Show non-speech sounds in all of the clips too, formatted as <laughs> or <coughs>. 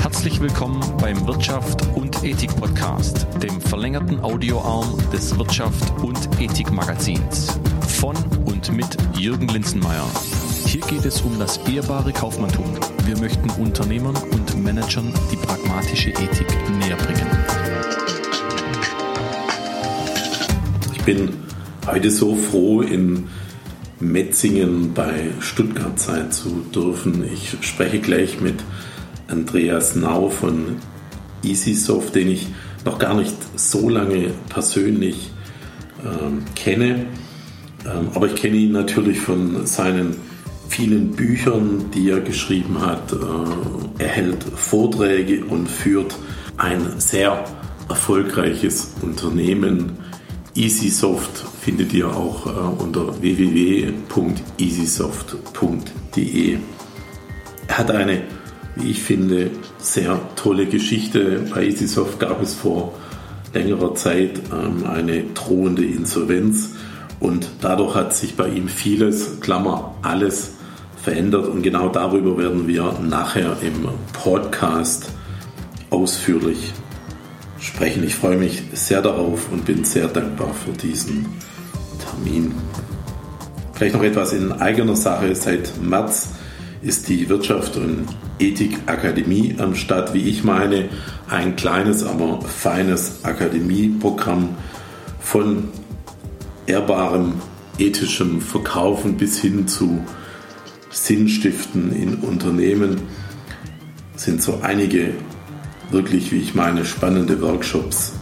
Herzlich willkommen beim Wirtschaft und Ethik Podcast, dem verlängerten Audioarm des Wirtschaft und Ethik Magazins. Von und mit Jürgen Linzenmeier. Hier geht es um das ehrbare Kaufmanntum. Wir möchten Unternehmern und Managern die pragmatische Ethik näher bringen. Ich bin heute so froh, in Metzingen bei Stuttgart sein zu dürfen. Ich spreche gleich mit Andreas Nau von EasySoft, den ich noch gar nicht so lange persönlich ähm, kenne. Ähm, aber ich kenne ihn natürlich von seinen vielen Büchern, die er geschrieben hat. Äh, er hält Vorträge und führt ein sehr erfolgreiches Unternehmen. EasySoft findet ihr auch äh, unter www.easysoft.de. Er hat eine, wie ich finde, sehr tolle Geschichte. Bei EasySoft gab es vor längerer Zeit ähm, eine drohende Insolvenz und dadurch hat sich bei ihm vieles, Klammer, alles verändert und genau darüber werden wir nachher im Podcast ausführlich sprechen. Ich freue mich sehr darauf und bin sehr dankbar für diesen Termin. Vielleicht noch etwas in eigener Sache. Seit März ist die Wirtschaft und Ethikakademie am Start, wie ich meine, ein kleines, aber feines Akademieprogramm von ehrbarem ethischem Verkaufen bis hin zu Sinnstiften in Unternehmen sind so einige wirklich, wie ich meine, spannende Workshops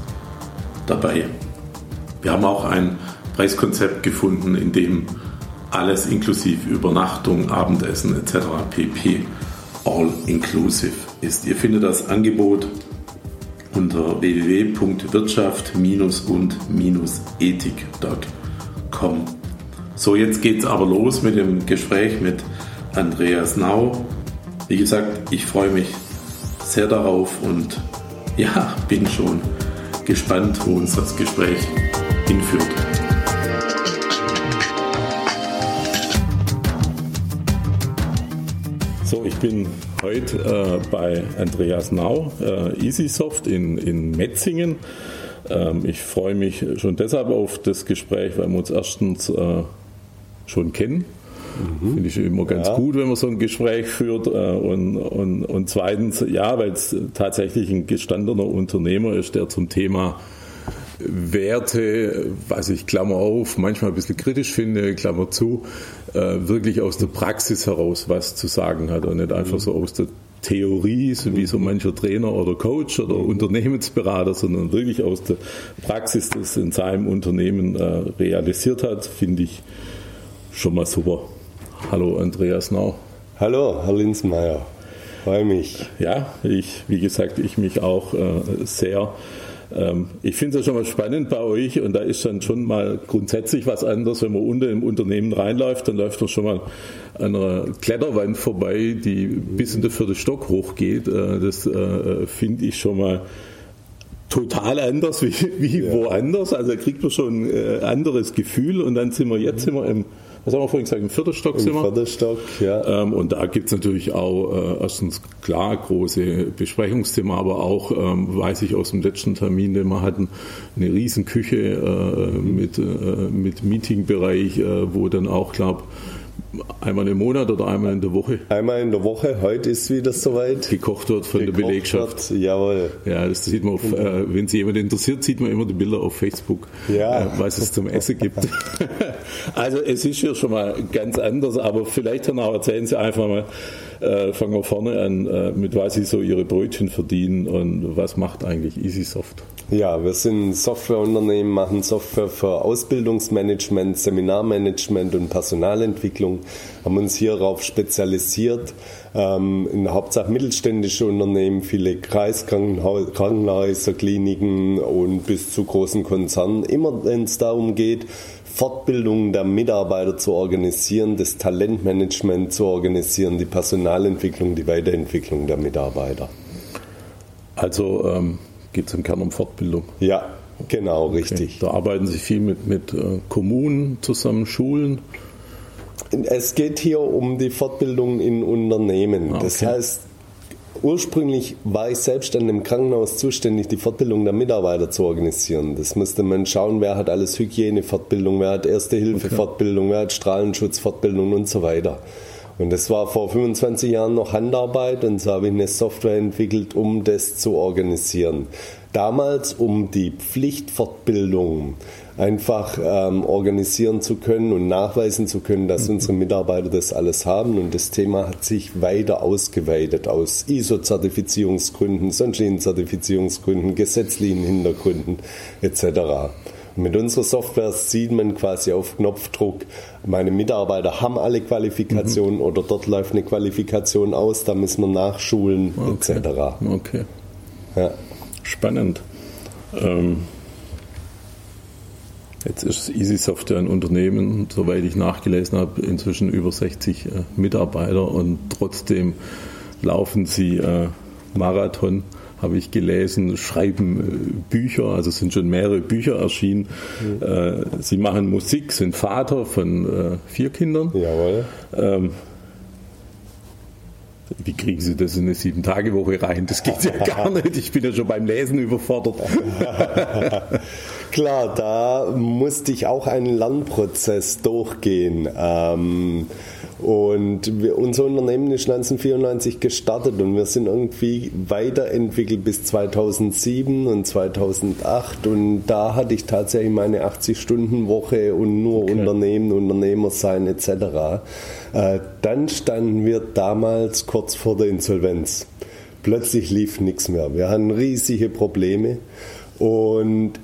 dabei. Wir haben auch ein Preiskonzept gefunden, in dem alles inklusive Übernachtung, Abendessen etc. pp. all inclusive ist. Ihr findet das Angebot unter www.wirtschaft-und-ethik.com. So, jetzt geht es aber los mit dem Gespräch mit Andreas Nau. Wie gesagt, ich freue mich sehr darauf und ja, bin schon gespannt, wo uns das Gespräch hinführt. Ich bin heute äh, bei Andreas Nau, äh, EasySoft in, in Metzingen. Ähm, ich freue mich schon deshalb auf das Gespräch, weil wir uns erstens äh, schon kennen Mhm. Finde ich immer ganz ja. gut, wenn man so ein Gespräch führt. Äh, und, und, und zweitens, ja, weil es tatsächlich ein gestandener Unternehmer ist, der zum Thema Werte, was ich Klammer auf, manchmal ein bisschen kritisch finde, Klammer zu, äh, wirklich aus der Praxis heraus was zu sagen hat und nicht einfach so aus der Theorie, so wie so mancher Trainer oder Coach oder Unternehmensberater, sondern wirklich aus der Praxis das in seinem Unternehmen äh, realisiert hat, finde ich schon mal super. Hallo Andreas Nau. Hallo, Herr Linzmeier. Freue mich. Ja, ich, wie gesagt, ich mich auch äh, sehr. Ähm, ich finde es ja schon mal spannend bei euch und da ist dann schon mal grundsätzlich was anderes, wenn man unter im Unternehmen reinläuft, dann läuft man schon mal an einer Kletterwand vorbei, die bis in den vierten Stock hochgeht. Äh, das äh, finde ich schon mal total anders <laughs> wie, wie ja. woanders. Also da kriegt man schon ein äh, anderes Gefühl und dann sind wir jetzt wir im was haben wir vorhin gesagt, im Viertelstock sind wir. Viertelstock, ja. Ähm, und da gibt es natürlich auch äh, erstens klar große Besprechungsthemen, aber auch, ähm, weiß ich aus dem letzten Termin, den wir hatten, eine riesen Küche äh, mit, äh, mit Meetingbereich, äh, wo dann auch, glaube Einmal im Monat oder einmal in der Woche? Einmal in der Woche. Heute ist wieder soweit. Gekocht wird von Gekocht der Belegschaft. Wird, jawohl. Ja, das sieht man auf, äh, wenn sich jemand interessiert, sieht man immer die Bilder auf Facebook, ja. äh, was es zum Essen gibt. <laughs> also es ist hier schon mal ganz anders, aber vielleicht dann auch erzählen Sie einfach mal, äh, fangen wir vorne an, äh, mit was Sie so Ihre Brötchen verdienen und was macht eigentlich EasySoft? Ja, wir sind Softwareunternehmen, machen Software für Ausbildungsmanagement, Seminarmanagement und Personalentwicklung, haben uns hierauf spezialisiert. Ähm, in der Hauptsache mittelständische Unternehmen, viele Kreiskrankenhäuser, Kliniken und bis zu großen Konzernen. Immer wenn es darum geht, Fortbildung der Mitarbeiter zu organisieren, das Talentmanagement zu organisieren, die Personalentwicklung, die Weiterentwicklung der Mitarbeiter. Also ähm geht es im Kern um Fortbildung. Ja, genau, okay. richtig. Da arbeiten Sie viel mit, mit äh, Kommunen zusammen, Schulen. Es geht hier um die Fortbildung in Unternehmen. Ah, okay. Das heißt, ursprünglich war ich selbst an dem Krankenhaus zuständig, die Fortbildung der Mitarbeiter zu organisieren. Das musste man schauen, wer hat alles Hygienefortbildung, wer hat Erste-Hilfe-Fortbildung, wer hat Strahlenschutzfortbildung und so weiter. Und das war vor 25 Jahren noch Handarbeit und so habe ich eine Software entwickelt, um das zu organisieren. Damals um die Pflichtfortbildung einfach ähm, organisieren zu können und nachweisen zu können, dass unsere Mitarbeiter das alles haben. Und das Thema hat sich weiter ausgeweitet aus ISO-Zertifizierungsgründen, sonstigen Zertifizierungsgründen, gesetzlichen Hintergründen etc. Mit unserer Software sieht man quasi auf Knopfdruck, meine Mitarbeiter haben alle Qualifikationen mhm. oder dort läuft eine Qualifikation aus, da müssen wir nachschulen okay. etc. Okay. Ja. Spannend. Ähm, jetzt ist Easy Software ein Unternehmen, soweit ich nachgelesen habe, inzwischen über 60 äh, Mitarbeiter und trotzdem laufen sie äh, Marathon habe ich gelesen, schreiben äh, Bücher, also sind schon mehrere Bücher erschienen. Mhm. Sie machen Musik, sind Vater von äh, vier Kindern. Jawohl. Ähm, wie kriegen Sie das in eine Sieben-Tage-Woche rein? Das geht ja gar <laughs> nicht. Ich bin ja schon beim Lesen überfordert. <laughs> Klar, da musste ich auch einen Lernprozess durchgehen. Ähm, und wir, unser Unternehmen ist 1994 gestartet und wir sind irgendwie weiterentwickelt bis 2007 und 2008 und da hatte ich tatsächlich meine 80-Stunden-Woche und nur okay. Unternehmen, Unternehmer sein etc. Äh, dann standen wir damals kurz vor der Insolvenz. Plötzlich lief nichts mehr. Wir hatten riesige Probleme und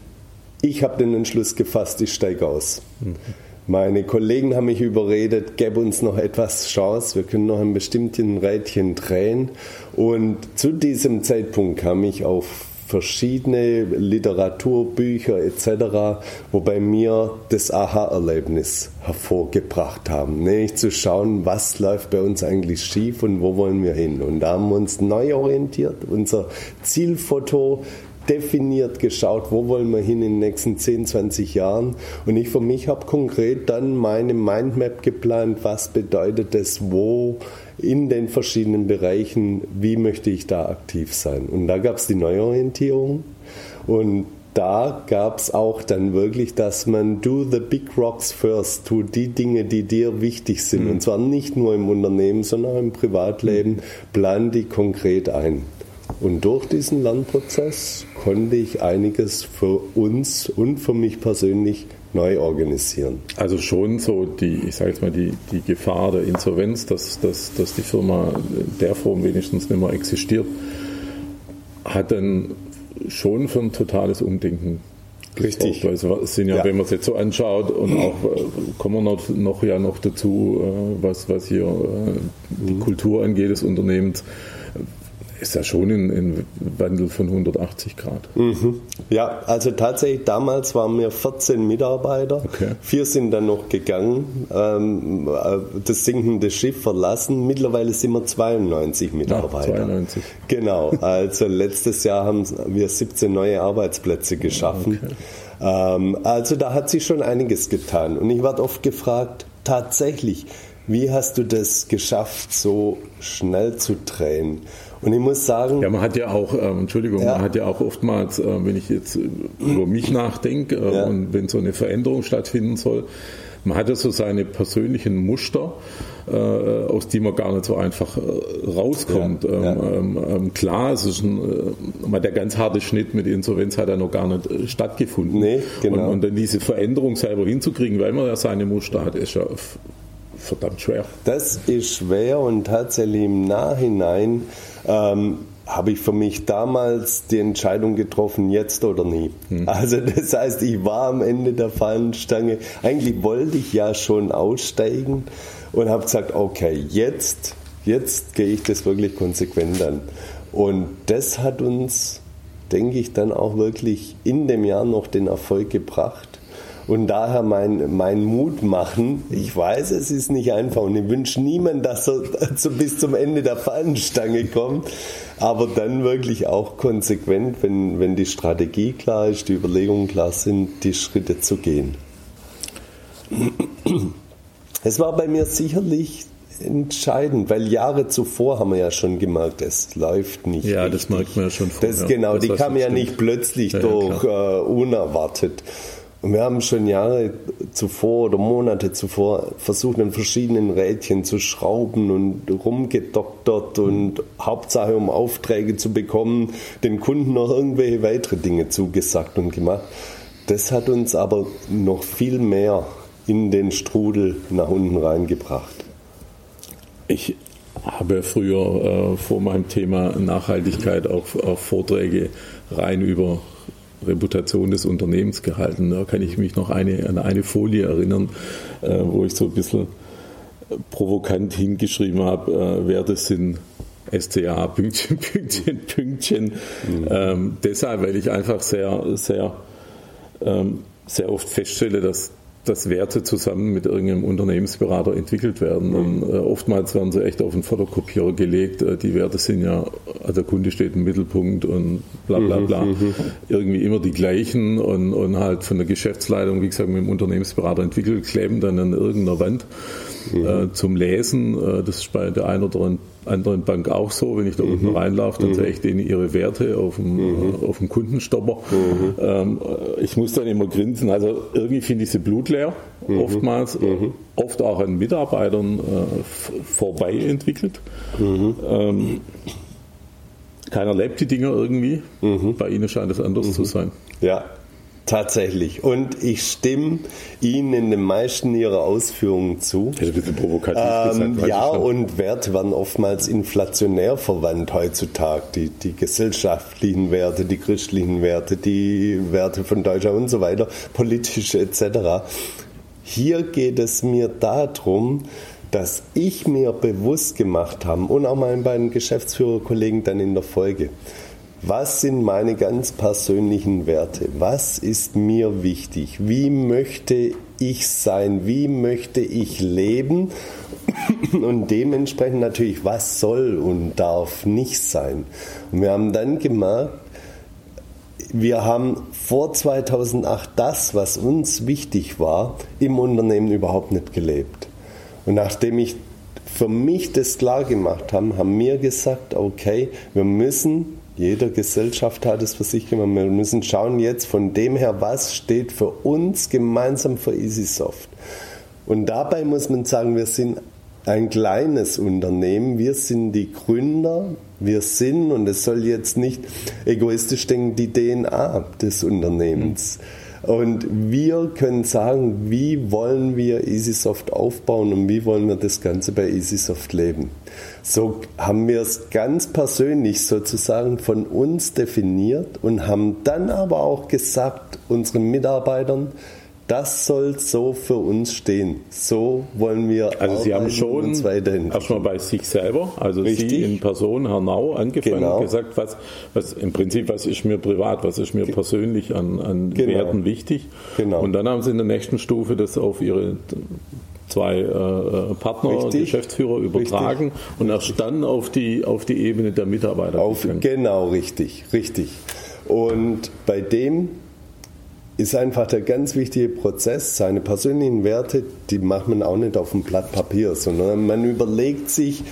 ich habe den Entschluss gefasst, ich steige aus. Mhm. Meine Kollegen haben mich überredet, gäbe uns noch etwas Chance, wir können noch ein bestimmtes Rädchen drehen. Und zu diesem Zeitpunkt kam ich auf verschiedene Literaturbücher etc., wobei mir das Aha-Erlebnis hervorgebracht haben. Nämlich zu schauen, was läuft bei uns eigentlich schief und wo wollen wir hin. Und da haben wir uns neu orientiert. Unser Zielfoto definiert geschaut, wo wollen wir hin in den nächsten 10, 20 Jahren. Und ich für mich habe konkret dann meine Mindmap geplant, was bedeutet das, wo in den verschiedenen Bereichen, wie möchte ich da aktiv sein. Und da gab es die Neuorientierung und da gab es auch dann wirklich, dass man do the big rocks first, tu die Dinge, die dir wichtig sind. Mhm. Und zwar nicht nur im Unternehmen, sondern auch im Privatleben, plan die konkret ein. Und durch diesen Lernprozess konnte ich einiges für uns und für mich persönlich neu organisieren. Also schon so die, ich sage jetzt mal, die, die Gefahr der Insolvenz, dass, dass, dass die Firma der Form wenigstens nicht mehr existiert, hat dann schon für ein totales Umdenken Richtig. Weil es sind ja, ja, wenn man es jetzt so anschaut und auch äh, kommen wir noch, noch ja noch dazu, äh, was, was hier äh, die mhm. Kultur angeht des Unternehmens, ist ja schon ein, Wandel von 180 Grad. Mhm. Ja, also tatsächlich damals waren wir 14 Mitarbeiter. Okay. Vier sind dann noch gegangen, ähm, äh, das sinkende Schiff verlassen. Mittlerweile sind wir 92 Mitarbeiter. Ach, 92. Genau, also letztes Jahr haben wir 17 neue Arbeitsplätze geschaffen. Okay. Ähm, also da hat sich schon einiges getan. Und ich werde oft gefragt, tatsächlich, wie hast du das geschafft, so schnell zu drehen? Und ich muss sagen. Ja, man hat ja auch, äh, Entschuldigung, ja. man hat ja auch oftmals, äh, wenn ich jetzt über mich nachdenke äh, ja. und wenn so eine Veränderung stattfinden soll, man hat ja so seine persönlichen Muster, äh, aus die man gar nicht so einfach äh, rauskommt. Ja, ja. Ähm, ähm, ähm, klar, es ist ein, äh, der ganz harte Schnitt mit Insolvenz hat ja noch gar nicht äh, stattgefunden. Nee, genau. und, und, dann diese Veränderung selber hinzukriegen, weil man ja seine Muster hat, ist ja verdammt schwer. Das ist schwer und tatsächlich im Nachhinein ähm, habe ich für mich damals die Entscheidung getroffen, jetzt oder nie. Hm. Also das heißt, ich war am Ende der Fahnenstange. Eigentlich wollte ich ja schon aussteigen und habe gesagt, okay, jetzt, jetzt gehe ich das wirklich konsequent an. Und das hat uns, denke ich, dann auch wirklich in dem Jahr noch den Erfolg gebracht. Und daher mein, mein Mut machen. Ich weiß, es ist nicht einfach und ich wünsche niemand, dass er <laughs> bis zum Ende der Fahnenstange kommt. Aber dann wirklich auch konsequent, wenn, wenn die Strategie klar ist, die Überlegungen klar sind, die Schritte zu gehen. <clears throat> Es war bei mir sicherlich entscheidend, weil Jahre zuvor haben wir ja schon gemerkt, es läuft nicht. Ja, richtig. das merkt man ja schon vorher. Das, genau, das die kam ja nicht plötzlich ja, durch äh, unerwartet. Und wir haben schon Jahre zuvor oder Monate zuvor versucht, an verschiedenen Rädchen zu schrauben und rumgedoktert und Hauptsache, um Aufträge zu bekommen, den Kunden noch irgendwelche weitere Dinge zugesagt und gemacht. Das hat uns aber noch viel mehr in den Strudel nach unten reingebracht. Ich habe früher äh, vor meinem Thema Nachhaltigkeit auch, auch Vorträge rein über Reputation des Unternehmens gehalten. Da kann ich mich noch eine, an eine Folie erinnern, äh, wo ich so ein bisschen provokant hingeschrieben habe, äh, Werte sind SCA, <laughs> Pünktchen, Pünktchen, Pünktchen. Mhm. Ähm, deshalb, weil ich einfach sehr, sehr, ähm, sehr oft feststelle, dass dass Werte zusammen mit irgendeinem Unternehmensberater entwickelt werden. Und äh, oftmals werden sie echt auf den Fotokopierer gelegt. Äh, die Werte sind ja, also der Kunde steht im Mittelpunkt und bla bla mhm, bla. Mhm. Irgendwie immer die gleichen und, und halt von der Geschäftsleitung, wie gesagt, mit dem Unternehmensberater entwickelt, kleben dann an irgendeiner Wand mhm. äh, zum Lesen. Äh, das ist bei der einen oder anderen Bank auch so. Wenn ich da unten mhm. reinlaufe, dann mhm. sehe ich denen ihre Werte auf dem, mhm. äh, auf dem Kundenstopper. Mhm. Ähm, äh, ich muss dann immer grinsen. Also irgendwie finde ich sie blutleer, mhm. oftmals. Mhm. Oft auch an Mitarbeitern äh, vorbei entwickelt. Ähm, keiner lebt die Dinger irgendwie. Bei ihnen scheint es anders zu sein. Ja, Tatsächlich. Und ich stimme Ihnen in den meisten Ihrer Ausführungen zu. Das ist ein bisschen provokativ ähm, gesagt, Ja, und Werte werden oftmals inflationär verwandt heutzutage. Die, die gesellschaftlichen Werte, die christlichen Werte, die Werte von Deutschland und so weiter, politische etc. Hier geht es mir darum, dass ich mir bewusst gemacht habe und auch meinen beiden Geschäftsführerkollegen dann in der Folge, was sind meine ganz persönlichen Werte? Was ist mir wichtig? Wie möchte ich sein? Wie möchte ich leben? <coughs> Und dementsprechend natürlich, was soll und darf nicht sein? Und wir haben dann gemerkt, wir haben vor 2008 das, was uns wichtig war, im Unternehmen überhaupt nicht gelebt. Und nachdem ich für mich das klar gemacht habe, haben wir gesagt, okay, wir müssen jeder Gesellschaft hat es für sich gemacht. Wir müssen schauen jetzt von dem her, was steht für uns gemeinsam für EasySoft. Und dabei muss man sagen, wir sind ein kleines Unternehmen. Wir sind die Gründer. Wir sind, und es soll jetzt nicht egoistisch denken, die DNA des Unternehmens. Und wir können sagen, wie wollen wir EasySoft aufbauen und wie wollen wir das Ganze bei EasySoft leben. So haben wir es ganz persönlich sozusagen von uns definiert und haben dann aber auch gesagt unseren Mitarbeitern, das soll so für uns stehen. So wollen wir Also Sie haben schon erstmal bei sich selber, also Richtig. Sie in Person, Herr Nau, angefangen genau. und gesagt, was, was im Prinzip, was ist mir privat, was ist mir persönlich an, an genau. Werten wichtig. Genau. Und dann haben Sie in der nächsten Stufe das auf Ihre zwei äh, Partner, richtig, Geschäftsführer übertragen richtig, und erst dann auf die, auf die Ebene der Mitarbeiter. Auf, genau, richtig, richtig. Und bei dem ist einfach der ganz wichtige Prozess. Seine persönlichen Werte, die macht man auch nicht auf dem Blatt Papier, sondern man überlegt sich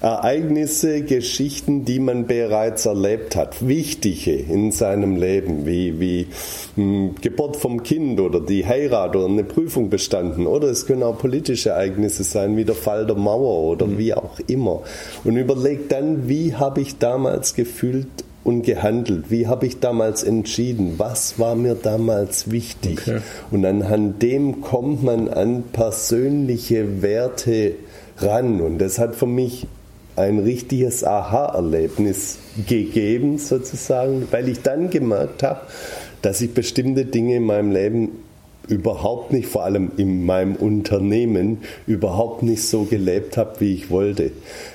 Ereignisse, Geschichten, die man bereits erlebt hat, wichtige in seinem Leben, wie, wie hm, Geburt vom Kind oder die Heirat oder eine Prüfung bestanden. Oder es können auch politische Ereignisse sein, wie der Fall der Mauer oder mhm. wie auch immer. Und überlegt dann, wie habe ich damals gefühlt und gehandelt? Wie habe ich damals entschieden? Was war mir damals wichtig? Okay. Und anhand dem kommt man an persönliche Werte ran. Und das hat für mich ein richtiges Aha-Erlebnis gegeben, sozusagen, weil ich dann gemerkt habe, dass ich bestimmte Dinge in meinem Leben überhaupt nicht, vor allem in meinem Unternehmen, überhaupt nicht so gelebt habe, wie ich wollte.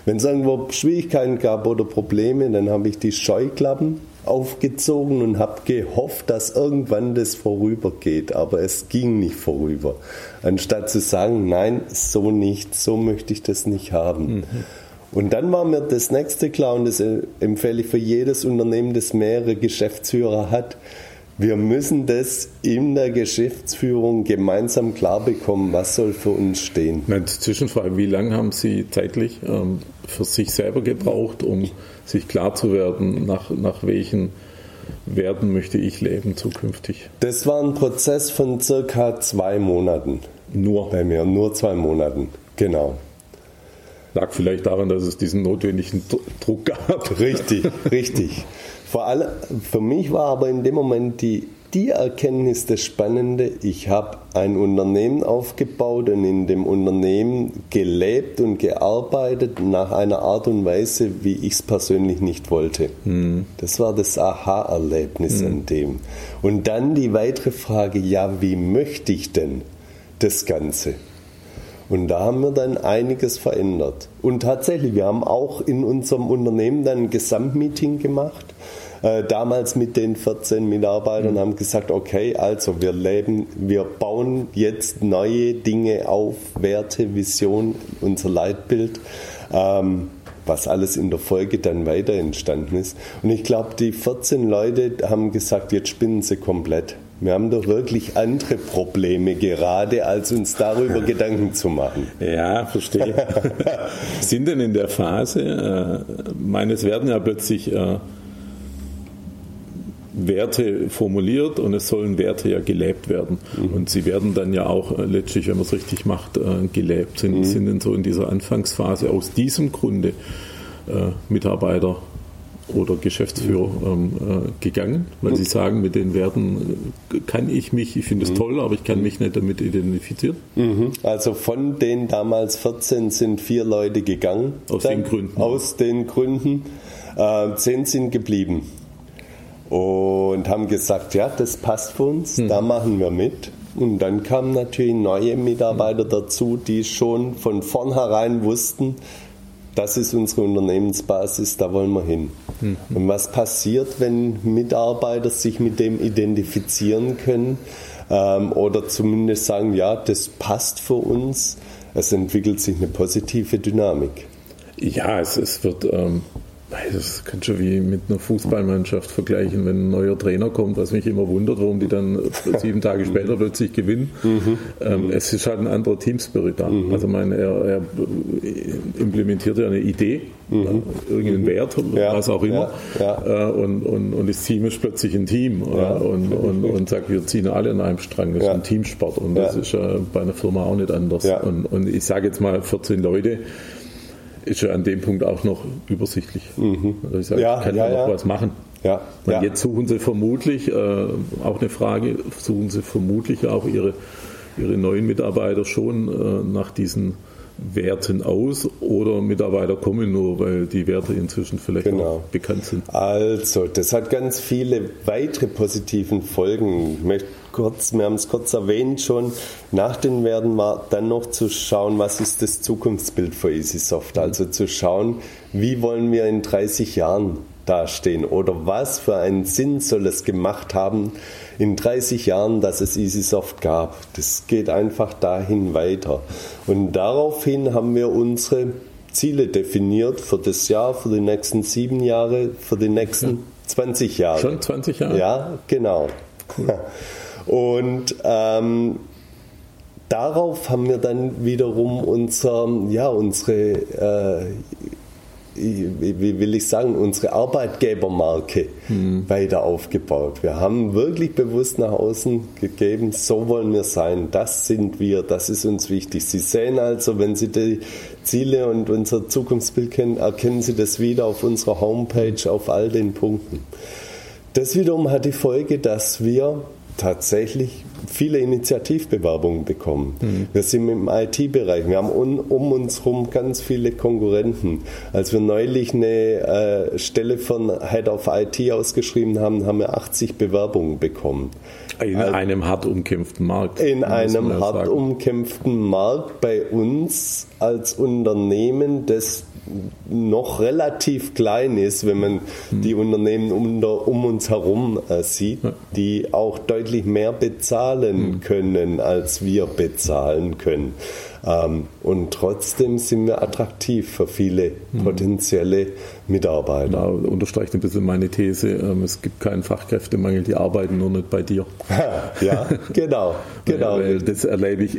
Wenn es irgendwo Schwierigkeiten gab oder Probleme, dann habe ich die Scheuklappen aufgezogen und habe gehofft, dass irgendwann das vorübergeht. Aber es ging nicht vorüber. Anstatt zu sagen, nein, so nicht, so möchte ich das nicht haben. Mhm. Und dann war mir das nächste klar, und das empfehle ich für jedes Unternehmen, das mehrere Geschäftsführer hat, wir müssen das in der Geschäftsführung gemeinsam klar bekommen, was soll für uns stehen. Eine Zwischenfrage, wie lange haben Sie zeitlich ähm, für sich selber gebraucht, um sich klar zu werden, nach, nach welchen Werten möchte ich leben zukünftig? Das war ein Prozess von circa zwei Monaten. Nur? Bei mir, nur zwei Monaten, genau. Lag vielleicht daran, dass es diesen notwendigen Druck gab. <laughs> Richtig, richtig. Vor allem, für mich war aber in dem Moment die, die Erkenntnis das Spannende, ich habe ein Unternehmen aufgebaut und in dem Unternehmen gelebt und gearbeitet nach einer Art und Weise, wie ich es persönlich nicht wollte. Mhm. Das war das Aha-Erlebnis mhm. an dem. Und dann die weitere Frage, ja, wie möchte ich denn das Ganze? Und da haben wir dann einiges verändert. Und tatsächlich, wir haben auch in unserem Unternehmen dann ein Gesamtmeeting gemacht äh, damals mit den 14 Mitarbeitern mhm. haben gesagt, okay, also wir leben, wir bauen jetzt neue Dinge auf, Werte, Vision, unser Leitbild. Ähm, was alles in der Folge dann weiter entstanden ist. Und ich glaube, die 14 Leute haben gesagt, jetzt spinnen sie komplett. Wir haben doch wirklich andere Probleme gerade, als uns darüber <laughs> Gedanken zu machen. Ja, verstehe. <laughs> Sind denn in der Phase, äh, meines werden ja plötzlich äh, Werte formuliert und es sollen Werte ja gelebt werden. Mhm. Und sie werden dann ja auch äh, letztlich, wenn man es richtig macht, äh, gelebt. Sind, mhm. sind denn so in dieser Anfangsphase aus diesem Grunde äh, Mitarbeiter oder Geschäftsführer ähm, äh, gegangen, weil sie sagen, mit den Werten äh, kann ich mich, ich finde es mhm. toll, aber ich kann mich nicht damit identifizieren. Mhm. Also von den damals 14 sind vier Leute gegangen. Aus den Gründen. Aus den Gründen. Äh, zehn sind geblieben und haben gesagt, ja, das passt für uns, hm. da machen wir mit. Und dann kamen natürlich neue Mitarbeiter dazu, die schon von vornherein wussten, das ist unsere Unternehmensbasis, da wollen wir hin. Mhm. Und was passiert, wenn Mitarbeiter sich mit dem identifizieren können ähm, oder zumindest sagen, ja, das passt für uns? Es entwickelt sich eine positive Dynamik. Ja, es, es wird ähm, das kann schon wie mit einer Fußballmannschaft vergleichen, wenn ein neuer Trainer kommt, was mich immer wundert, warum die dann <laughs> sieben Tage später plötzlich gewinnen. Mhm. Ähm, es ist halt ein anderer Teamspirit da. Mhm. Also meine, er, er, implementiert ja eine Idee, mhm. irgendeinen Wert, ja. was auch immer, ja. Ja. Äh, und, und, und das Team ist plötzlich ein Team und, und, und sagt, wir ziehen alle an einem Strang. Das ist ein Teamsport und das ist äh, bei einer Firma auch nicht anders. Und, und ich sage jetzt mal 14 Leute, ist ja an dem Punkt auch noch übersichtlich. Mhm. Also ich sage, ja, kann ja, man noch ja. was machen. Ja, ja. Jetzt suchen sie vermutlich, äh, auch eine Frage, suchen sie vermutlich auch ihre, ihre neuen Mitarbeiter schon äh, nach diesen Werten aus oder Mitarbeiter kommen nur, weil die Werte inzwischen vielleicht genau. bekannt sind? Also, das hat ganz viele weitere positiven Folgen. Ich möchte kurz, wir haben es kurz erwähnt schon, nach den Werten war dann noch zu schauen, was ist das Zukunftsbild für EasySoft. Mhm. Also zu schauen, wie wollen wir in 30 Jahren dastehen oder was für einen Sinn soll es gemacht haben in 30 Jahren, dass es EasySoft gab. Das geht einfach dahin weiter. Und daraufhin haben wir unsere Ziele definiert für das Jahr, für die nächsten sieben Jahre, für die nächsten ja. 20 Jahre. Schon 20 Jahre? Ja, genau. Cool. <laughs> Und ähm, darauf haben wir dann wiederum unser, ja, unsere äh, wie will ich sagen, unsere Arbeitgebermarke mhm. weiter aufgebaut. Wir haben wirklich bewusst nach außen gegeben, so wollen wir sein, das sind wir, das ist uns wichtig. Sie sehen also, wenn Sie die Ziele und unser Zukunftsbild kennen, erkennen Sie das wieder auf unserer Homepage, auf all den Punkten. Das wiederum hat die Folge, dass wir tatsächlich viele Initiativbewerbungen bekommen. Mhm. Wir sind im IT-Bereich, wir haben un, um uns herum ganz viele Konkurrenten. Als wir neulich eine äh, Stelle von Head of IT ausgeschrieben haben, haben wir 80 Bewerbungen bekommen. In also, einem hart umkämpften Markt. In einem hart sagen. umkämpften Markt bei uns als Unternehmen, das noch relativ klein ist, wenn man mhm. die Unternehmen um, um uns herum äh, sieht, ja. die auch deutlich mehr bezahlen mhm. können, als wir bezahlen können. Ähm, und trotzdem sind wir attraktiv für viele mhm. potenzielle Mitarbeiter. Da unterstreicht ein bisschen meine These, ähm, es gibt keinen Fachkräftemangel, die arbeiten nur nicht bei dir. <laughs> ja, genau. <laughs> genau. das erlebe ich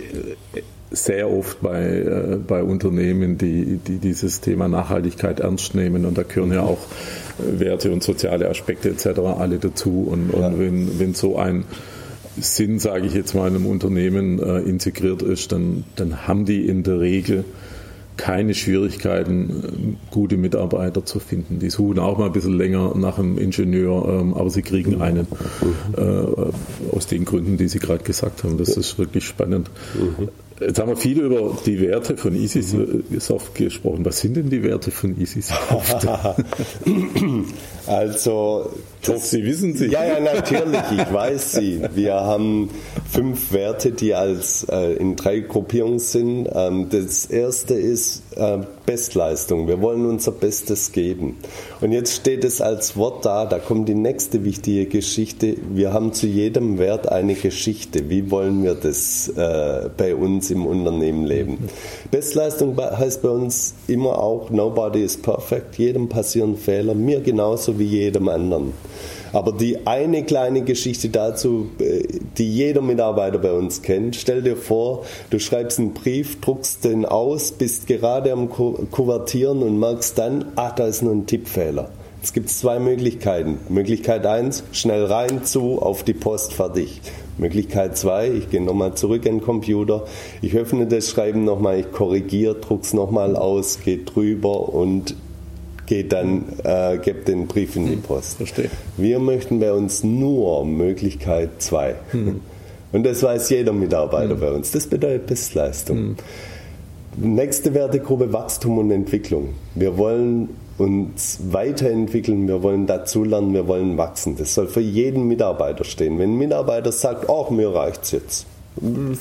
sehr oft bei, äh, bei Unternehmen, die, die dieses Thema Nachhaltigkeit ernst nehmen. Und da gehören ja auch äh, Werte und soziale Aspekte etc. alle dazu. Und, und ja. wenn, wenn so ein Sinn, sage ich jetzt mal, in einem Unternehmen äh, integriert ist, dann, dann haben die in der Regel keine Schwierigkeiten, äh, gute Mitarbeiter zu finden. Die suchen auch mal ein bisschen länger nach einem Ingenieur, ähm, aber sie kriegen einen äh, aus den Gründen, die Sie gerade gesagt haben. Das ist wirklich spannend. Mhm. Jetzt haben wir viel über die Werte von EasySoft gesprochen. Was sind denn die Werte von EasySoft? <laughs> also, ich hoffe, Sie wissen sie. Ja, ja, natürlich, ich weiß sie. Wir haben fünf Werte, die als äh, in drei Gruppierungen sind. Ähm, das erste ist äh, Bestleistung. Wir wollen unser Bestes geben. Und jetzt steht es als Wort da, da kommt die nächste wichtige Geschichte. Wir haben zu jedem Wert eine Geschichte. Wie wollen wir das äh, bei uns im Unternehmen leben? Bestleistung heißt bei uns immer auch, nobody is perfect. Jedem passieren Fehler, mir genauso wie jedem anderen. Aber die eine kleine Geschichte dazu, äh, die jeder Mitarbeiter bei uns kennt, stell dir vor, du schreibst einen Brief, druckst den aus, bist gerade am Kuvertieren und merkst dann, ach, da ist nur ein Tippfehler. Es gibt zwei Möglichkeiten. Möglichkeit eins, schnell rein zu, auf die Post, fertig. Möglichkeit zwei, ich gehe nochmal zurück in den Computer, ich öffne das Schreiben nochmal, ich korrigiere, druck's nochmal aus, gehe drüber und geht dann, äh, gibt den Brief in die hm, Post. Verstehe. Wir möchten bei uns nur Möglichkeit 2. Hm. Und das weiß jeder Mitarbeiter hm. bei uns. Das bedeutet Bestleistung. Hm. Nächste Wertegruppe Wachstum und Entwicklung. Wir wollen uns weiterentwickeln, wir wollen dazulernen, wir wollen wachsen. Das soll für jeden Mitarbeiter stehen. Wenn ein Mitarbeiter sagt, ach, mir reicht's jetzt.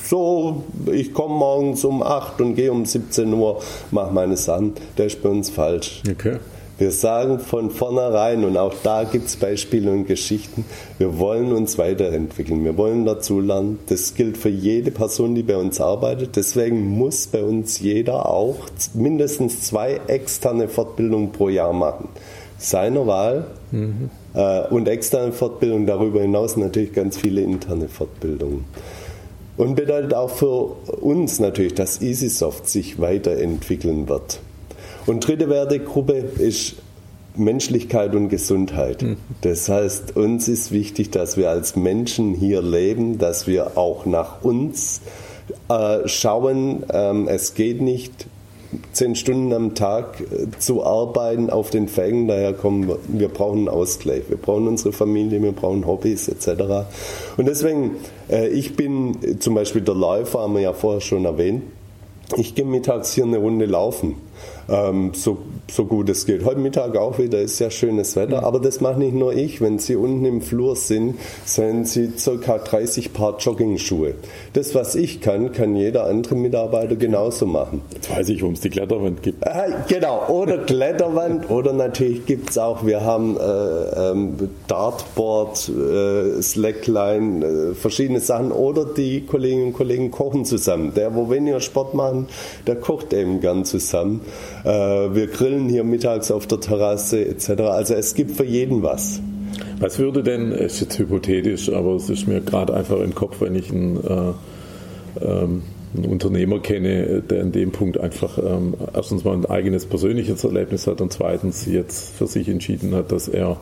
So, ich komme morgens um 8 und gehe um 17 Uhr, mache meine Sachen, der ist bei uns falsch. Okay. Wir sagen von vornherein, und auch da gibt es Beispiele und Geschichten, wir wollen uns weiterentwickeln, wir wollen dazulernen. Das gilt für jede Person, die bei uns arbeitet. Deswegen muss bei uns jeder auch mindestens zwei externe Fortbildungen pro Jahr machen. Seiner Wahl mhm. äh, und externe Fortbildung, darüber hinaus natürlich ganz viele interne Fortbildungen. Und bedeutet auch für uns natürlich, dass EasySoft sich weiterentwickeln wird. Und dritte Wertegruppe ist Menschlichkeit und Gesundheit. Mhm. Das heißt, uns ist wichtig, dass wir als Menschen hier leben, dass wir auch nach uns äh, schauen. Ähm, es geht nicht zehn Stunden am Tag äh, zu arbeiten auf den Fängen. Daher kommen wir, wir brauchen einen Ausgleich. Wir brauchen unsere Familie, wir brauchen Hobbys etc. Und deswegen, äh, ich bin zum Beispiel der Läufer, haben wir ja vorher schon erwähnt. Ich gehe mittags hier eine Runde laufen ähm, so, so gut es geht. Heute Mittag auch wieder ist sehr schönes Wetter, mhm. aber das macht nicht nur ich. Wenn Sie unten im Flur sind, sehen Sie ca. 30 Paar Jogging-Schuhe. Das, was ich kann, kann jeder andere Mitarbeiter genauso machen. Jetzt weiß ich, warum es die Kletterwand gibt. Äh, genau, oder Kletterwand oder natürlich gibt es auch, wir haben äh, ähm, Dartboard, äh, Slackline, äh, verschiedene Sachen oder die Kolleginnen und Kollegen kochen zusammen. Der, wo weniger Sport machen, der kocht eben gern zusammen. Äh, wir grillen hier mittags auf der Terrasse etc. Also es gibt für jeden was. Was würde denn, es ist jetzt hypothetisch, aber es ist mir gerade einfach im Kopf, wenn ich einen, äh, ähm, einen, Unternehmer kenne, der in dem Punkt einfach ähm, erstens mal ein eigenes persönliches Erlebnis hat und zweitens jetzt für sich entschieden hat, dass er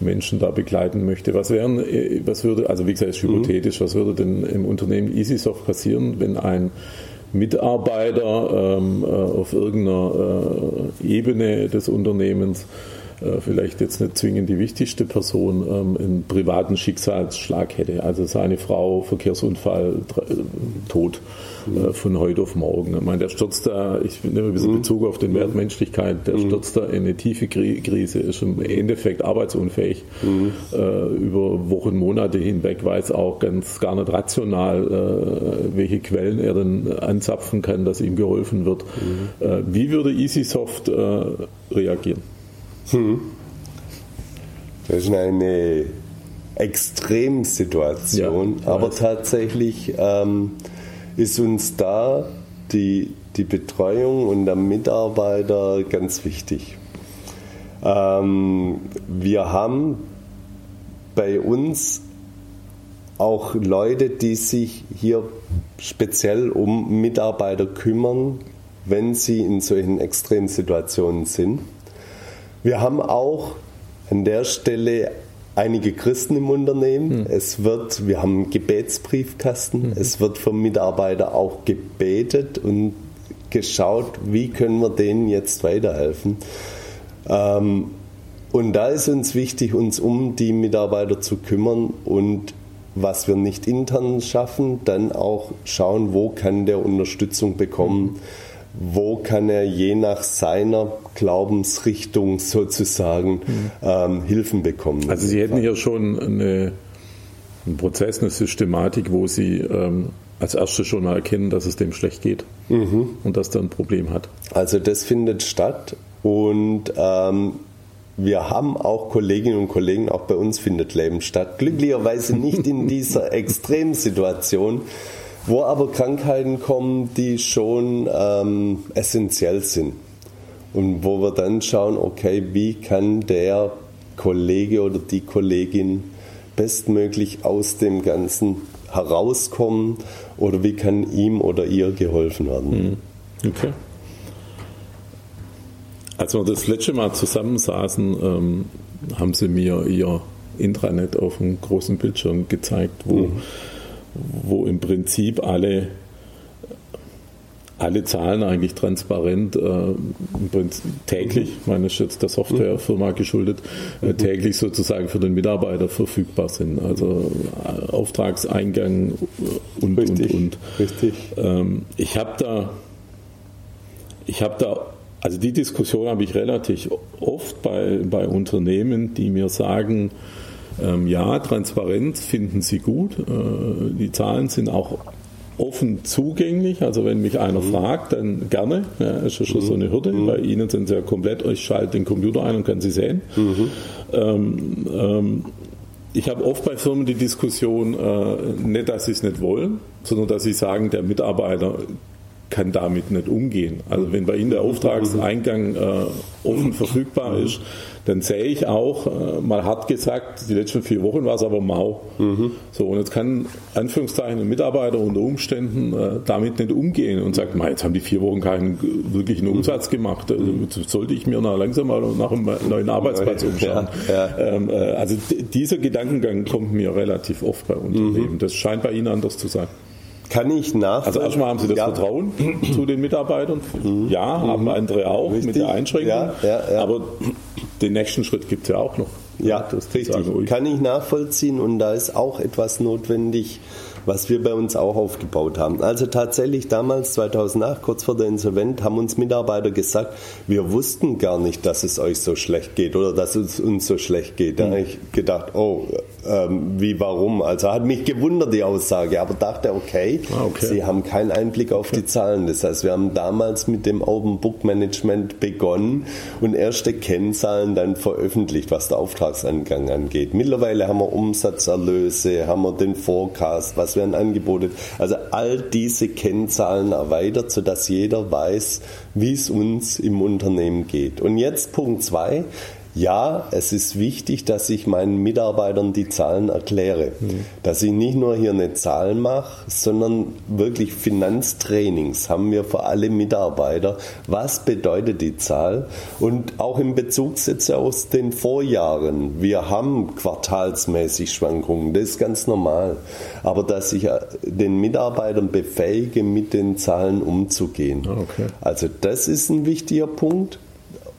Menschen da begleiten möchte. Was wären, äh, was würde, also wie gesagt, es ist mhm. hypothetisch, mhm. was würde denn im Unternehmen EasySoft passieren, wenn ein Mitarbeiter ähm, äh, auf irgendeiner äh, Ebene des Unternehmens vielleicht jetzt nicht zwingend die wichtigste Person ähm, einen privaten Schicksalsschlag hätte. Also seine Frau, Verkehrsunfall, äh, Tod äh, von heute auf morgen. Ich meine, der stürzt da, ich nehme ein bisschen mhm. Bezug auf den Wert Menschlichkeit, der mhm. stürzt da in eine tiefe Krise, ist im Endeffekt arbeitsunfähig mhm. äh, über Wochen, Monate hinweg, weiß auch ganz gar nicht rational, äh, welche Quellen er dann anzapfen kann, dass ihm geholfen wird. Mhm. Äh, wie würde EasySoft äh, reagieren? Hm. Das ist eine Extremsituation, ja, aber tatsächlich ähm, ist uns da die, die Betreuung und der Mitarbeiter ganz wichtig. Ähm, wir haben bei uns auch Leute, die sich hier speziell um Mitarbeiter kümmern, wenn sie in solchen Extremsituationen sind. Wir haben auch an der Stelle einige Christen im Unternehmen. Mhm. Es wird, wir haben einen Gebetsbriefkasten. Mhm. Es wird vom Mitarbeiter auch gebetet und geschaut, wie können wir denen jetzt weiterhelfen. Ähm, und da ist uns wichtig, uns um die Mitarbeiter zu kümmern und was wir nicht intern schaffen, dann auch schauen, wo kann der Unterstützung bekommen. Mhm wo kann er je nach seiner Glaubensrichtung sozusagen mhm. ähm, Hilfen bekommen. Also Sie hätten hier schon eine, einen Prozess, eine Systematik, wo Sie ähm, als erstes schon mal erkennen, dass es dem schlecht geht mhm. und dass er ein Problem hat. Also das findet statt und ähm, wir haben auch Kolleginnen und Kollegen, auch bei uns findet Leben statt. Glücklicherweise nicht in dieser <laughs> Extremsituation wo aber Krankheiten kommen, die schon ähm, essentiell sind. Und wo wir dann schauen, okay, wie kann der Kollege oder die Kollegin bestmöglich aus dem Ganzen herauskommen oder wie kann ihm oder ihr geholfen werden. Mhm. Okay. Als wir das letzte Mal zusammensaßen, ähm, haben Sie mir Ihr Intranet auf einem großen Bildschirm gezeigt, wo mhm wo im Prinzip alle, alle Zahlen eigentlich transparent äh, täglich, ich meine, ist jetzt der Softwarefirma geschuldet, äh, täglich sozusagen für den Mitarbeiter verfügbar sind. Also äh, Auftragseingang und, Richtig. und, und. Richtig. Ähm, ich habe da, ich habe da also die Diskussion habe ich relativ oft bei, bei Unternehmen, die mir sagen, ja, Transparenz finden Sie gut. Äh, die Zahlen sind auch offen zugänglich. Also wenn mich einer mhm. fragt, dann gerne. Ja, ist ja schon mhm. so eine Hürde. Mhm. Bei Ihnen sind sie ja komplett, ich schalte den Computer ein und kann sie sehen. Mhm. Ähm, ähm, ich habe oft bei Firmen die Diskussion, äh, nicht, dass sie es nicht wollen, sondern dass sie sagen, der Mitarbeiter kann damit nicht umgehen. Also wenn bei Ihnen der Auftragseingang äh, offen verfügbar ist, dann sehe ich auch, äh, mal hart gesagt, die letzten vier Wochen war es aber mau. Mhm. So, und jetzt kann Anführungszeichen ein Mitarbeiter unter Umständen äh, damit nicht umgehen und sagt, jetzt haben die vier Wochen keinen wirklichen Umsatz gemacht. Also, sollte ich mir nach langsam mal nach einem neuen Arbeitsplatz umschauen. Ja, ja. Ähm, äh, also dieser Gedankengang kommt mir relativ oft bei Unternehmen. Mhm. Das scheint bei Ihnen anders zu sein. Kann ich nach. Also erstmal haben Sie das ja. Vertrauen zu den Mitarbeitern. Mhm. Ja, haben andere auch Richtig. mit der Einschränkung. Ja, ja, Aber den nächsten Schritt gibt es ja auch noch. Ja, das richtig. Kann ich nachvollziehen und da ist auch etwas notwendig, was wir bei uns auch aufgebaut haben. Also tatsächlich damals, 2008, kurz vor der Insolvenz, haben uns Mitarbeiter gesagt, wir wussten gar nicht, dass es euch so schlecht geht oder dass es uns so schlecht geht. Da mhm. habe ich gedacht, oh, ähm, wie, warum? Also hat mich gewundert die Aussage, aber dachte, okay, ah, okay. sie haben keinen Einblick auf die Zahlen. Das heißt, wir haben damals mit dem Open Book Management begonnen und erste Kennzahlen dann veröffentlicht, was der Auftragsangang angeht. Mittlerweile haben wir Umsatzerlöse, haben wir den Forecast, was werden Angebote. Also all diese Kennzahlen erweitert, sodass jeder weiß, wie es uns im Unternehmen geht. Und jetzt Punkt zwei ja, es ist wichtig, dass ich meinen Mitarbeitern die Zahlen erkläre. Mhm. Dass ich nicht nur hier eine Zahl mache, sondern wirklich Finanztrainings haben wir für alle Mitarbeiter. Was bedeutet die Zahl? Und auch im Bezug setze aus den Vorjahren. Wir haben quartalsmäßig Schwankungen, das ist ganz normal. Aber dass ich äh, den Mitarbeitern befähige, mit den Zahlen umzugehen. Okay. Also das ist ein wichtiger Punkt.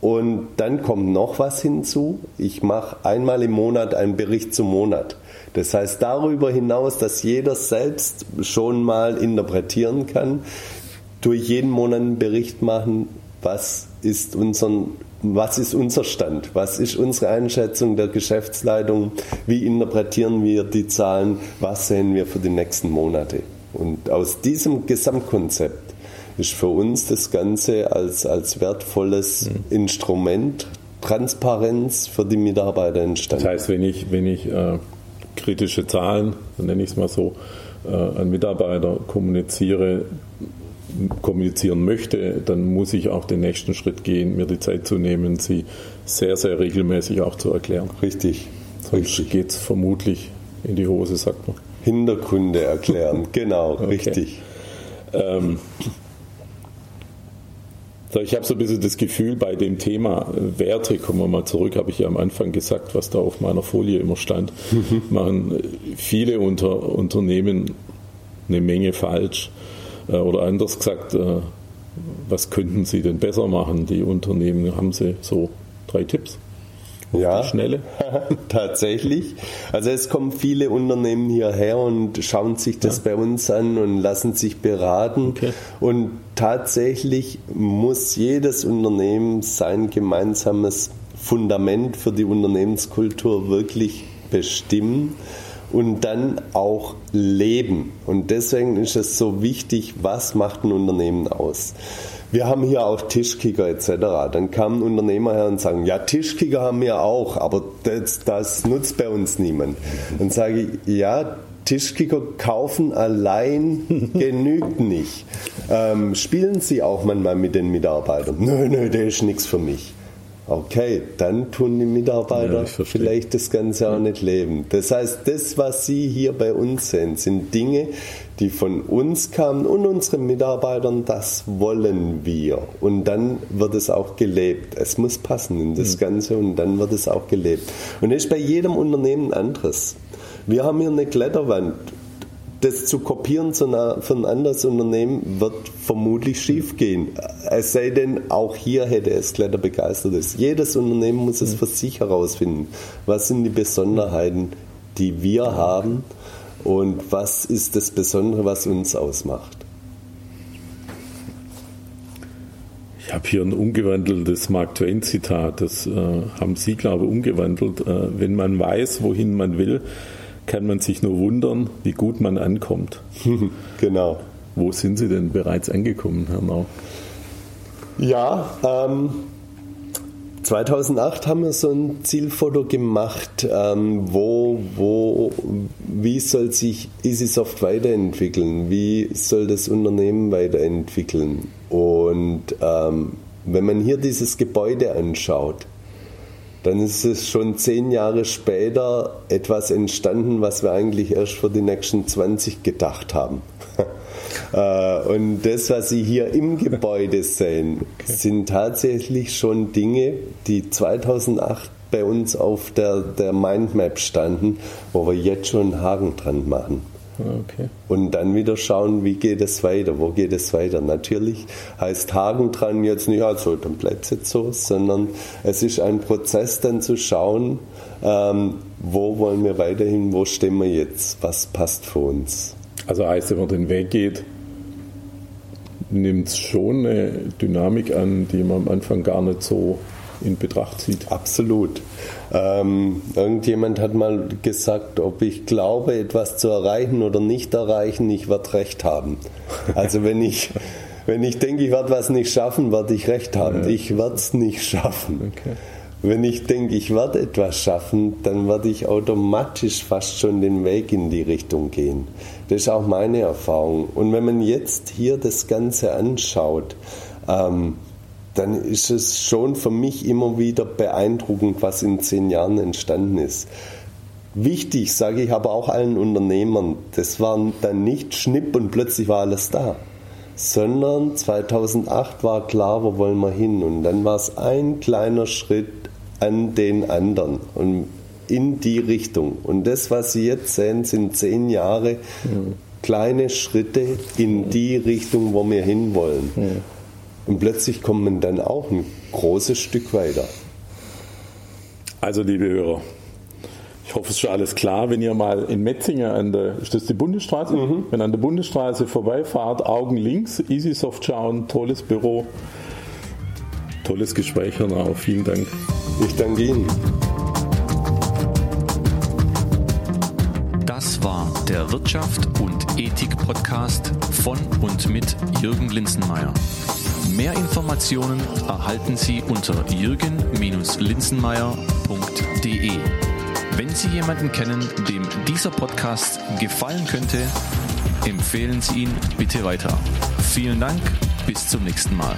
Und dann kommt noch was hinzu. Ich mache einmal im Monat einen Bericht zum Monat. Das heißt darüber hinaus, dass jeder selbst schon mal interpretieren kann, durch jeden Monat einen Bericht machen, was ist, unseren, was ist unser Stand, was ist unsere Einschätzung der Geschäftsleitung, wie interpretieren wir die Zahlen, was sehen wir für die nächsten Monate. Und aus diesem Gesamtkonzept ist für uns das Ganze als, als wertvolles mhm. Instrument Transparenz für die Mitarbeiter entstanden. Das heißt, wenn ich, wenn ich äh, kritische Zahlen, dann nenne ich es mal so, äh, an Mitarbeiter kommuniziere, kommunizieren möchte, dann muss ich auch den nächsten Schritt gehen, mir die Zeit zu nehmen, sie sehr, sehr regelmäßig auch zu erklären. Richtig. Sonst geht es vermutlich in die Hose, sagt man. Hintergründe erklären, <laughs> genau, okay. richtig. Ähm, ich habe so ein bisschen das Gefühl, bei dem Thema Werte, kommen wir mal zurück, habe ich ja am Anfang gesagt, was da auf meiner Folie immer stand, mhm. machen viele unter, Unternehmen eine Menge falsch. Äh, oder anders gesagt, äh, was könnten sie denn besser machen? Die Unternehmen haben sie so drei Tipps. Ja, schnelle. <laughs> tatsächlich. Also es kommen viele Unternehmen hierher und schauen sich das ja. bei uns an und lassen sich beraten. Okay. Und tatsächlich muss jedes Unternehmen sein gemeinsames Fundament für die Unternehmenskultur wirklich bestimmen und dann auch leben. Und deswegen ist es so wichtig, was macht ein Unternehmen aus. Wir haben hier auch Tischkicker etc. Dann kamen Unternehmer her und sagen, ja, Tischkicker haben wir auch, aber das, das nutzt bei uns niemand. Dann sage ich, ja, Tischkicker kaufen allein <laughs> genügt nicht. Ähm, spielen Sie auch manchmal mit den Mitarbeitern? Nö, nö, der ist nichts für mich. Okay, dann tun die Mitarbeiter ja, vielleicht das Ganze auch nicht leben. Das heißt, das, was Sie hier bei uns sehen, sind Dinge, die von uns kamen und unseren Mitarbeitern, das wollen wir. Und dann wird es auch gelebt. Es muss passen in das hm. Ganze und dann wird es auch gelebt. Und das ist bei jedem Unternehmen anderes. Wir haben hier eine Kletterwand das zu kopieren zu einer, für ein anderes Unternehmen wird vermutlich schief gehen. Es sei denn, auch hier hätte es Kletter begeistert ist. Jedes Unternehmen muss es für sich herausfinden. Was sind die Besonderheiten, die wir haben und was ist das Besondere, was uns ausmacht? Ich habe hier ein umgewandeltes Mark Twain-Zitat, das äh, haben Sie, glaube ich, umgewandelt. Äh, wenn man weiß, wohin man will, kann man sich nur wundern, wie gut man ankommt. <laughs> genau. Wo sind Sie denn bereits angekommen, Herr Nau? Ja, ähm, 2008 haben wir so ein Zielfoto gemacht, ähm, wo, wo, wie soll sich EasySoft weiterentwickeln, wie soll das Unternehmen weiterentwickeln. Und ähm, wenn man hier dieses Gebäude anschaut, dann ist es schon zehn Jahre später etwas entstanden, was wir eigentlich erst für die nächsten 20 gedacht haben. <laughs> Äh, und das, was Sie hier im Gebäude sehen, <laughs> sind tatsächlich schon Dinge, die 2008 bei uns auf der, der Mindmap standen, wo wir jetzt schon einen Haken dran machen. Okay. Und dann wieder schauen, wie geht es weiter, wo geht es weiter. Natürlich heißt Haken dran jetzt nicht, also dann bleibt es jetzt so, sondern es ist ein Prozess dann zu schauen, ähm, wo wollen wir weiterhin, wo stehen wir jetzt, was passt für uns. Also heißt, wenn man den Weg geht, nimmt es schon eine Dynamik an, die man am Anfang gar nicht so in Betracht zieht. Absolut. Ähm, irgendjemand hat mal gesagt, ob ich glaube, etwas zu erreichen oder nicht erreichen, ich werde recht haben. Also wenn ich, <laughs> wenn ich denke, ich werde was nicht schaffen, werde ich recht haben. Ja. Ich werde es nicht schaffen. Okay. Wenn ich denke, ich werde etwas schaffen, dann werde ich automatisch fast schon den Weg in die Richtung gehen. Das ist auch meine Erfahrung. Und wenn man jetzt hier das Ganze anschaut, ähm, dann ist es schon für mich immer wieder beeindruckend, was in zehn Jahren entstanden ist. Wichtig, sage ich aber auch allen Unternehmern, das war dann nicht Schnipp und plötzlich war alles da, sondern 2008 war klar, wo wollen wir hin. Und dann war es ein kleiner Schritt an den anderen und in die Richtung. Und das, was Sie jetzt sehen, sind zehn Jahre mhm. kleine Schritte in die Richtung, wo wir hinwollen. Mhm. Und plötzlich kommen dann auch ein großes Stück weiter. Also, liebe Hörer, ich hoffe, es ist schon alles klar. Wenn ihr mal in Metzingen an der, ist das die Bundesstraße? Mhm. Wenn ihr an der Bundesstraße vorbeifahrt, Augen links, EasySoft schauen, tolles Büro, tolles Gespräch, Herr Nau. Vielen Dank. Ich danke Ihnen. Das war der Wirtschaft und Ethik Podcast von und mit Jürgen Linzenmeier. Mehr Informationen erhalten Sie unter jürgen-linzenmeier.de. Wenn Sie jemanden kennen, dem dieser Podcast gefallen könnte, empfehlen Sie ihn bitte weiter. Vielen Dank, bis zum nächsten Mal.